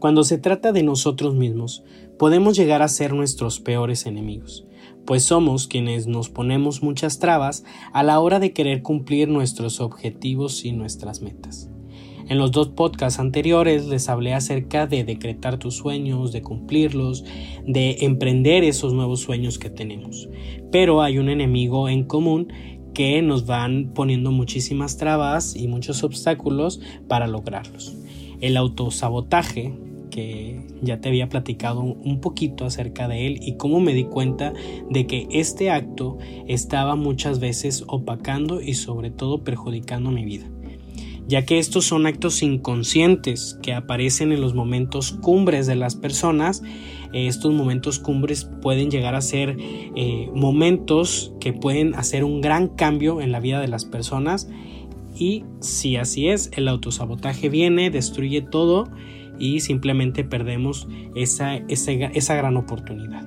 Cuando se trata de nosotros mismos, podemos llegar a ser nuestros peores enemigos, pues somos quienes nos ponemos muchas trabas a la hora de querer cumplir nuestros objetivos y nuestras metas. En los dos podcasts anteriores les hablé acerca de decretar tus sueños, de cumplirlos, de emprender esos nuevos sueños que tenemos. Pero hay un enemigo en común que nos van poniendo muchísimas trabas y muchos obstáculos para lograrlos. El autosabotaje, que ya te había platicado un poquito acerca de él y cómo me di cuenta de que este acto estaba muchas veces opacando y sobre todo perjudicando mi vida ya que estos son actos inconscientes que aparecen en los momentos cumbres de las personas. Estos momentos cumbres pueden llegar a ser eh, momentos que pueden hacer un gran cambio en la vida de las personas y si así es, el autosabotaje viene, destruye todo y simplemente perdemos esa, esa, gran oportunidad.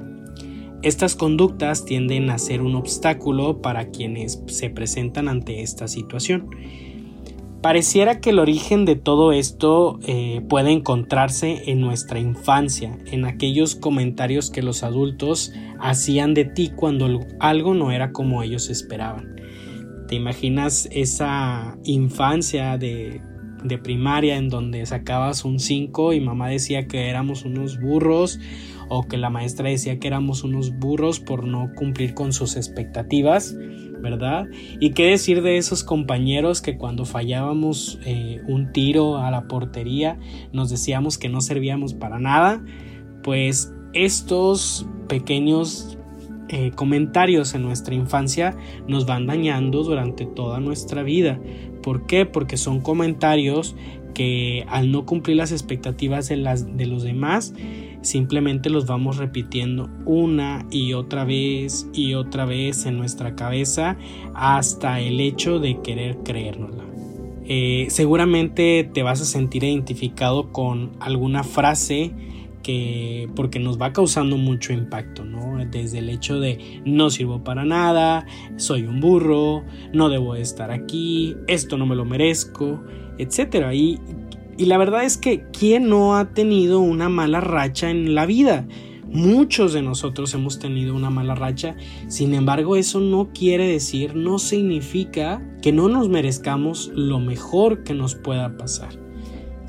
Estas conductas tienden a ser un obstáculo para quienes se presentan ante esta situación. Pareciera que el origen de todo esto eh, puede encontrarse en nuestra infancia, en aquellos comentarios que los adultos hacían de ti cuando algo no era como ellos esperaban. ¿Te imaginas esa infancia de de primaria en donde sacabas un 5 y mamá decía que éramos unos burros o que la maestra decía que éramos unos burros por no cumplir con sus expectativas, ¿verdad? Y qué decir de esos compañeros que cuando fallábamos eh, un tiro a la portería nos decíamos que no servíamos para nada, pues estos pequeños eh, comentarios en nuestra infancia nos van dañando durante toda nuestra vida. ¿Por qué? Porque son comentarios que al no cumplir las expectativas de, las, de los demás, simplemente los vamos repitiendo una y otra vez y otra vez en nuestra cabeza hasta el hecho de querer creérnosla. Eh, seguramente te vas a sentir identificado con alguna frase que porque nos va causando mucho impacto, ¿no? Desde el hecho de no sirvo para nada, soy un burro, no debo estar aquí, esto no me lo merezco, etcétera. Y la verdad es que ¿quién no ha tenido una mala racha en la vida? Muchos de nosotros hemos tenido una mala racha, sin embargo eso no quiere decir, no significa que no nos merezcamos lo mejor que nos pueda pasar.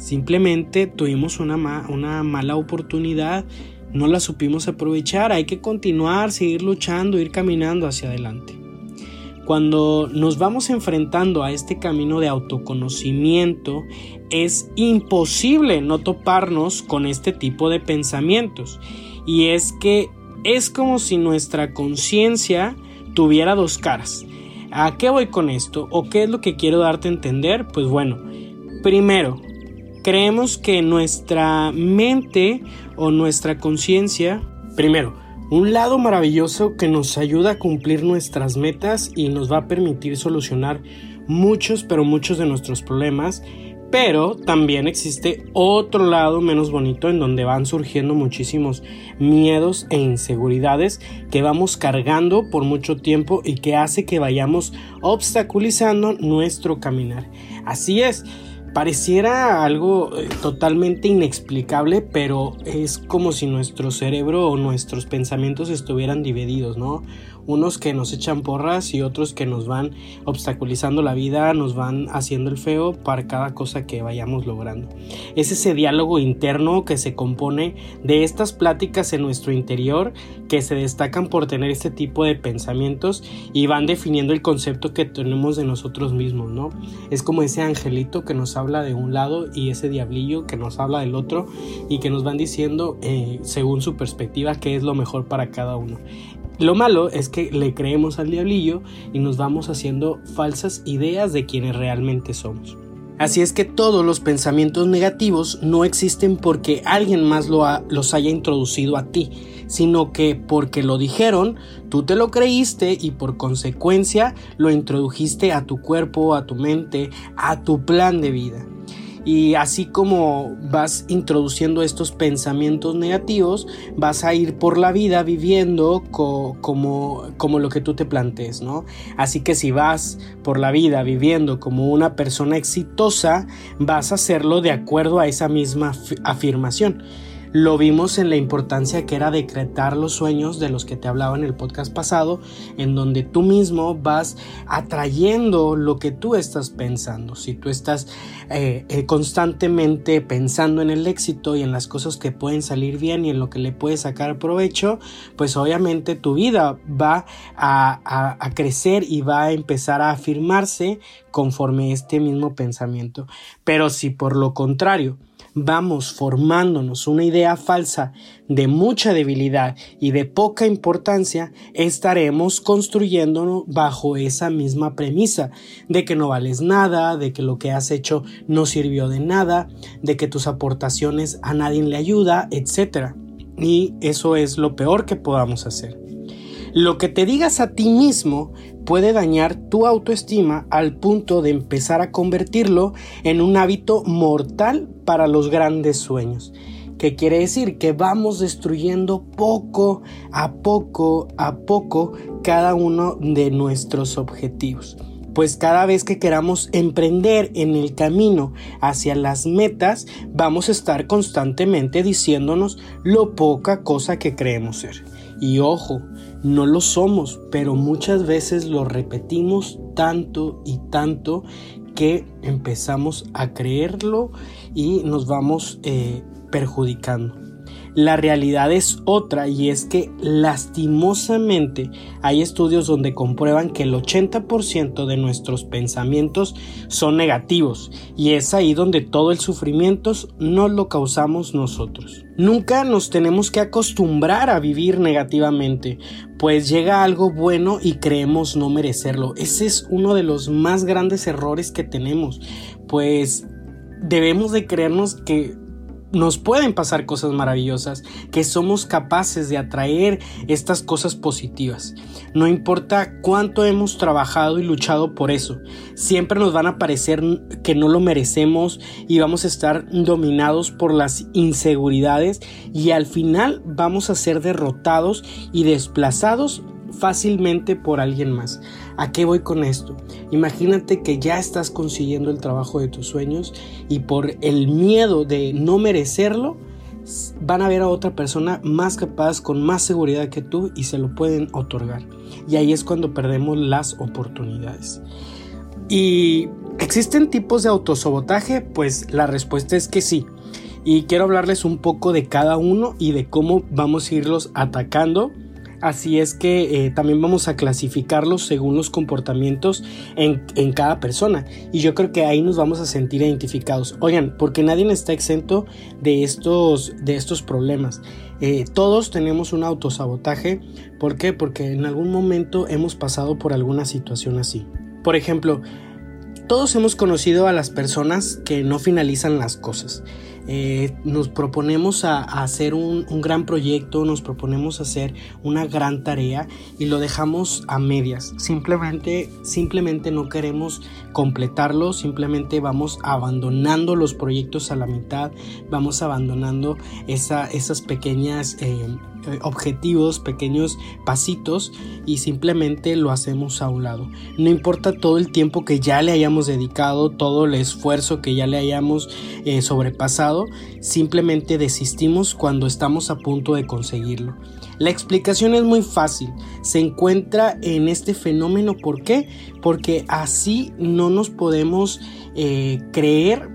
Simplemente tuvimos una, una mala oportunidad, no la supimos aprovechar, hay que continuar, seguir luchando, ir caminando hacia adelante. Cuando nos vamos enfrentando a este camino de autoconocimiento, es imposible no toparnos con este tipo de pensamientos. Y es que es como si nuestra conciencia tuviera dos caras. ¿A qué voy con esto? ¿O qué es lo que quiero darte a entender? Pues bueno, primero, creemos que nuestra mente o nuestra conciencia, primero, un lado maravilloso que nos ayuda a cumplir nuestras metas y nos va a permitir solucionar muchos, pero muchos de nuestros problemas. Pero también existe otro lado menos bonito en donde van surgiendo muchísimos miedos e inseguridades que vamos cargando por mucho tiempo y que hace que vayamos obstaculizando nuestro caminar. Así es, Pareciera algo eh, totalmente inexplicable, pero es como si nuestro cerebro o nuestros pensamientos estuvieran divididos, ¿no? Unos que nos echan porras y otros que nos van obstaculizando la vida, nos van haciendo el feo para cada cosa que vayamos logrando. Es ese diálogo interno que se compone de estas pláticas en nuestro interior que se destacan por tener este tipo de pensamientos y van definiendo el concepto que tenemos de nosotros mismos, ¿no? Es como ese angelito que nos habla de un lado y ese diablillo que nos habla del otro y que nos van diciendo eh, según su perspectiva qué es lo mejor para cada uno. Lo malo es que le creemos al diablillo y nos vamos haciendo falsas ideas de quienes realmente somos. Así es que todos los pensamientos negativos no existen porque alguien más los haya introducido a ti, sino que porque lo dijeron, tú te lo creíste y por consecuencia lo introdujiste a tu cuerpo, a tu mente, a tu plan de vida. Y así como vas introduciendo estos pensamientos negativos, vas a ir por la vida viviendo como, como lo que tú te plantees, ¿no? Así que si vas por la vida viviendo como una persona exitosa, vas a hacerlo de acuerdo a esa misma afirmación. Lo vimos en la importancia que era decretar los sueños de los que te hablaba en el podcast pasado, en donde tú mismo vas atrayendo lo que tú estás pensando. Si tú estás eh, eh, constantemente pensando en el éxito y en las cosas que pueden salir bien y en lo que le puedes sacar provecho, pues obviamente tu vida va a, a crecer y va a empezar a afirmarse conforme este mismo pensamiento. Pero si por lo contrario, vamos formándonos una idea falsa de mucha debilidad y de poca importancia, estaremos construyéndonos bajo esa misma premisa de que no vales nada, de que lo que has hecho no sirvió de nada, de que tus aportaciones a nadie le ayuda, etc. Y eso es lo peor que podamos hacer. Lo que te digas a ti mismo puede dañar tu autoestima al punto de empezar a convertirlo en un hábito mortal para los grandes sueños. ¿Qué quiere decir? Que vamos destruyendo poco a poco a poco cada uno de nuestros objetivos. Pues cada vez que queramos emprender en el camino hacia las metas, vamos a estar constantemente diciéndonos lo poca cosa que creemos ser. Y ojo, no lo somos, pero muchas veces lo repetimos tanto y tanto que empezamos a creerlo y nos vamos eh, perjudicando. La realidad es otra y es que lastimosamente hay estudios donde comprueban que el 80% de nuestros pensamientos son negativos y es ahí donde todo el sufrimiento no lo causamos nosotros. Nunca nos tenemos que acostumbrar a vivir negativamente, pues llega algo bueno y creemos no merecerlo. Ese es uno de los más grandes errores que tenemos, pues debemos de creernos que nos pueden pasar cosas maravillosas, que somos capaces de atraer estas cosas positivas. No importa cuánto hemos trabajado y luchado por eso, siempre nos van a parecer que no lo merecemos y vamos a estar dominados por las inseguridades y al final vamos a ser derrotados y desplazados fácilmente por alguien más. ¿A qué voy con esto? Imagínate que ya estás consiguiendo el trabajo de tus sueños y por el miedo de no merecerlo, van a ver a otra persona más capaz, con más seguridad que tú y se lo pueden otorgar. Y ahí es cuando perdemos las oportunidades. ¿Y existen tipos de autosabotaje? Pues la respuesta es que sí. Y quiero hablarles un poco de cada uno y de cómo vamos a irlos atacando Así es que eh, también vamos a clasificarlos según los comportamientos en, cada persona. Y yo creo que ahí nos vamos a sentir identificados. Oigan, porque nadie está exento de estos, de estos problemas. Eh, todos tenemos un autosabotaje. ¿Por qué? Porque en algún momento hemos pasado por alguna situación así. Por ejemplo, todos hemos conocido a las personas que no finalizan las cosas. Eh, nos proponemos a, hacer un, gran proyecto, nos proponemos hacer una gran tarea y lo dejamos a medias. Simplemente, simplemente no queremos completarlo, simplemente vamos abandonando los proyectos a la mitad, vamos abandonando esas pequeñas... Eh, objetivos, pequeños pasitos y simplemente lo hacemos a un lado. No importa todo el tiempo que ya le hayamos dedicado, todo el esfuerzo que ya le hayamos eh, sobrepasado, simplemente desistimos cuando estamos a punto de conseguirlo. La explicación es muy fácil. Se encuentra en este fenómeno. ¿Por qué? Porque así no nos podemos eh, creer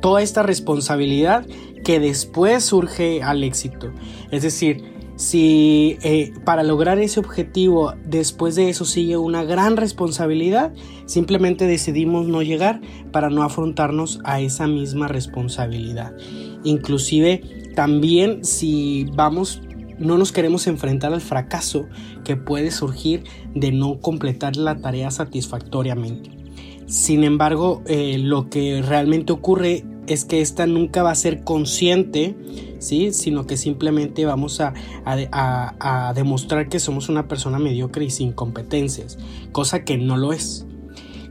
toda esta responsabilidad que después surge al éxito. Es decir, si eh, para lograr ese objetivo después de eso sigue una gran responsabilidad, simplemente decidimos no llegar para no afrontarnos a esa misma responsabilidad. Inclusive también si vamos no nos queremos enfrentar al fracaso que puede surgir de no completar la tarea satisfactoriamente. Sin embargo, eh, lo que realmente ocurre es que esta nunca va a ser consciente, ¿sí? sino que simplemente vamos a, a, demostrar que somos una persona mediocre y sin competencias, cosa que no lo es.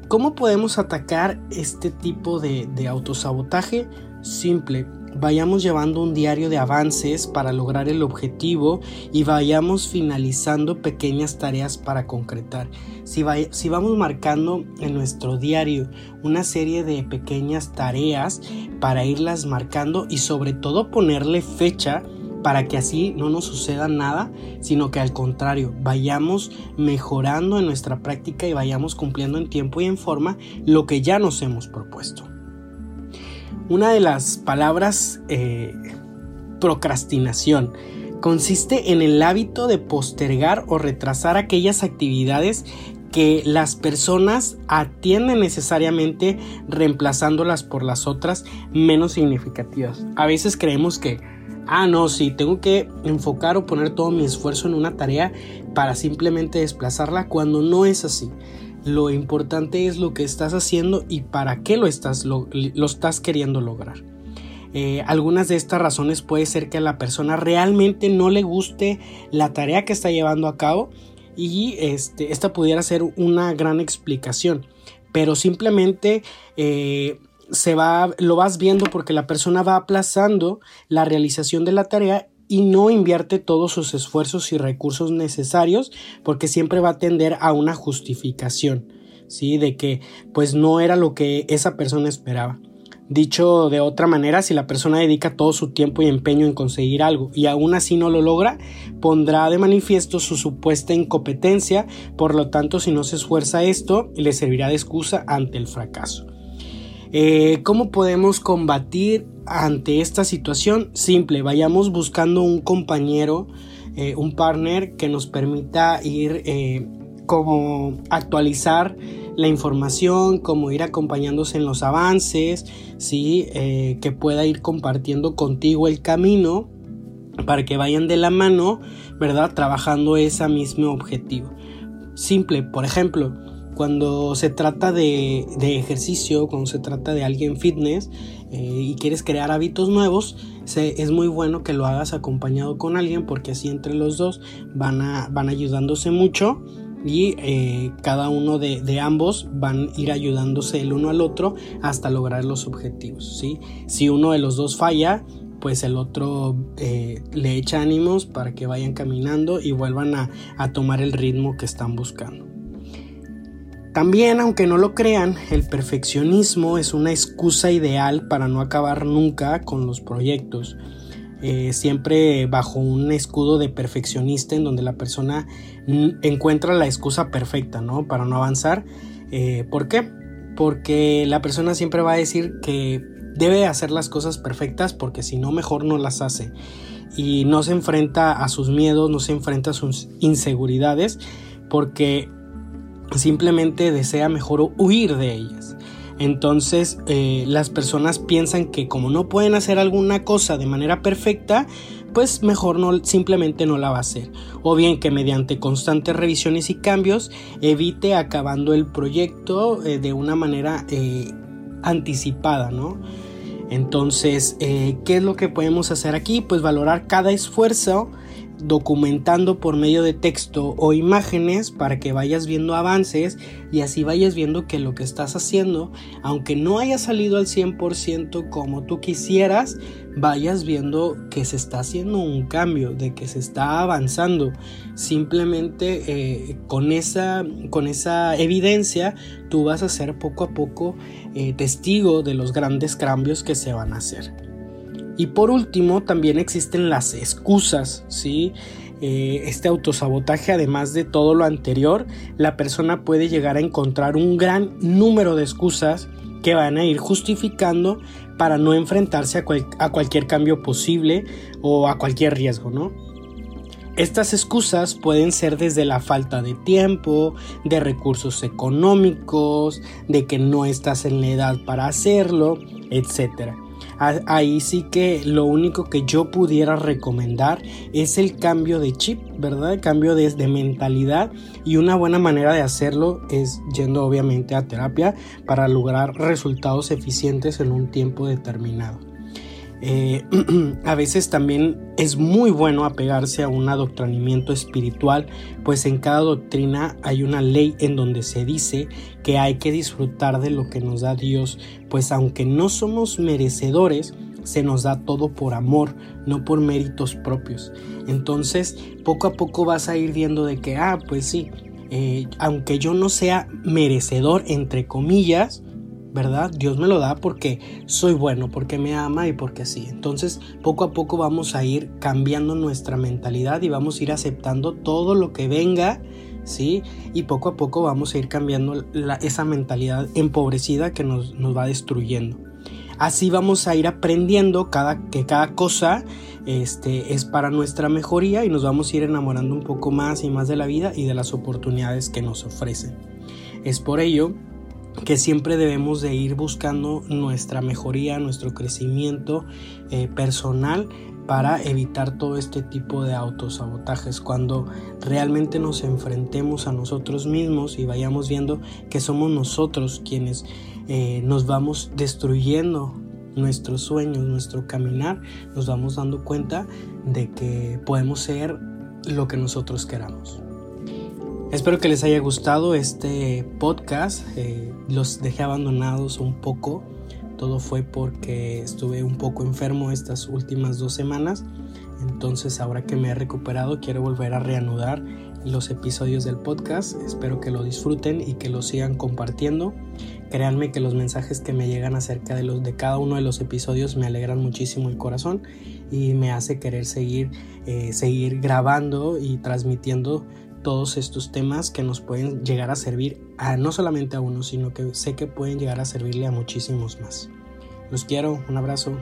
¿Cómo podemos atacar este tipo de, de autosabotaje? Simple, vayamos llevando un diario de avances para lograr el objetivo y vayamos finalizando pequeñas tareas para concretar. Si, si, vamos marcando en nuestro diario una serie de pequeñas tareas para irlas marcando y sobre todo ponerle fecha para que así no nos suceda nada, sino que al contrario, vayamos mejorando en nuestra práctica y vayamos cumpliendo en tiempo y en forma lo que ya nos hemos propuesto. Una de las palabras eh, procrastinación consiste en el hábito de postergar o retrasar aquellas actividades que las personas atienden necesariamente reemplazándolas por las otras menos significativas. A veces creemos que ah, no, sí, tengo que enfocar o poner todo mi esfuerzo en una tarea para simplemente desplazarla cuando no es así. Lo importante es lo que estás haciendo y para qué lo estás, lo, estás queriendo lograr. Eh, algunas de estas razones puede ser que a la persona realmente no le guste la tarea que está llevando a cabo y este, esta pudiera ser una gran explicación, pero simplemente eh, se va, lo vas viendo porque la persona va aplazando la realización de la tarea y no invierte todos sus esfuerzos y recursos necesarios porque siempre va a tender a una justificación, ¿sí? De que pues no era lo que esa persona esperaba. Dicho de otra manera, si la persona dedica todo su tiempo y empeño en conseguir algo y aún así no lo logra, pondrá de manifiesto su supuesta incompetencia, por lo tanto si no se esfuerza esto, le servirá de excusa ante el fracaso. Eh, ¿Cómo podemos combatir ante esta situación? Simple, vayamos buscando un compañero, eh, un partner que nos permita ir eh, como actualizar la información, como ir acompañándose en los avances, ¿sí? que pueda ir compartiendo contigo el camino para que vayan de la mano, ¿verdad? Trabajando ese mismo objetivo. Simple, por ejemplo, cuando se trata de, ejercicio, cuando se trata de alguien fitness eh, y quieres crear hábitos nuevos, es muy bueno que lo hagas acompañado con alguien porque así entre los dos van, a, van ayudándose mucho y eh, cada uno de, ambos van a ir ayudándose el uno al otro hasta lograr los objetivos. ¿sí? Si uno de los dos falla, pues el otro eh, le echa ánimos para que vayan caminando y vuelvan a tomar el ritmo que están buscando. También, aunque no lo crean, el perfeccionismo es una excusa ideal para no acabar nunca con los proyectos. Eh, siempre bajo un escudo de perfeccionista en donde la persona encuentra la excusa perfecta, ¿no? Para no avanzar. Eh, ¿Por qué? Porque la persona siempre va a decir que debe hacer las cosas perfectas porque si no, mejor no las hace. Y no se enfrenta a sus miedos, no se enfrenta a sus inseguridades porque simplemente desea mejor huir de ellas. Entonces eh, las personas piensan que como no pueden hacer alguna cosa de manera perfecta, pues mejor no simplemente no la va a hacer. O bien que mediante constantes revisiones y cambios evite acabando el proyecto eh, de una manera eh, anticipada, ¿no? Entonces, ¿qué es lo que podemos hacer aquí? Pues valorar cada esfuerzo documentando por medio de texto o imágenes para que vayas viendo avances y así vayas viendo que lo que estás haciendo, aunque no haya salido al 100% como tú quisieras, vayas viendo que se está haciendo un cambio, de que se está avanzando. Simplemente eh, con, esa, con esa evidencia tú vas a ser poco a poco eh, testigo de los grandes cambios que se van a hacer. Y por último, también existen las excusas, ¿sí? Eh, este autosabotaje, además de todo lo anterior, la persona puede llegar a encontrar un gran número de excusas que van a ir justificando para no enfrentarse a, a cualquier cambio posible o a cualquier riesgo, ¿no? Estas excusas pueden ser desde la falta de tiempo, de recursos económicos, de que no estás en la edad para hacerlo, etc ahí sí que lo único que yo pudiera recomendar es el cambio de chip, ¿verdad? El cambio de, mentalidad y una buena manera de hacerlo es yendo obviamente a terapia para lograr resultados eficientes en un tiempo determinado. Eh, a veces también es muy bueno apegarse a un adoctrinamiento espiritual, pues en cada doctrina hay una ley en donde se dice que hay que disfrutar de lo que nos da Dios, pues aunque no somos merecedores, se nos da todo por amor, no por méritos propios. Entonces, poco a poco vas a ir viendo de que, ah, pues sí, eh, aunque yo no sea merecedor, entre comillas, ¿verdad? Dios me lo da porque soy bueno, porque me ama y porque sí. Entonces, poco a poco vamos a ir cambiando nuestra mentalidad y vamos a ir aceptando todo lo que venga, ¿sí? Y poco a poco vamos a ir cambiando esa mentalidad empobrecida que nos, nos va destruyendo. Así vamos a ir aprendiendo cada, que cada cosa este, es para nuestra mejoría y nos vamos a ir enamorando un poco más y más de la vida y de las oportunidades que nos ofrecen. Es por ello que siempre debemos de ir buscando nuestra mejoría, nuestro crecimiento eh, personal para evitar todo este tipo de autosabotajes. Cuando realmente nos enfrentemos a nosotros mismos y vayamos viendo que somos nosotros quienes eh, nos vamos destruyendo nuestros sueños, nuestro caminar, nos vamos dando cuenta de que podemos ser lo que nosotros queramos. Espero que les haya gustado este podcast. Eh, los dejé abandonados un poco. Todo fue porque estuve un poco enfermo estas últimas dos semanas. Entonces ahora que me he recuperado quiero volver a reanudar los episodios del podcast. Espero que lo disfruten y que lo sigan compartiendo. Créanme que los mensajes que me llegan acerca de, los, de cada uno de los episodios me alegran muchísimo el corazón y me hace querer seguir, eh, seguir grabando y transmitiendo todos estos temas que nos pueden llegar a servir a no solamente a uno, sino que sé que pueden llegar a servirle a muchísimos más. Los quiero, un abrazo.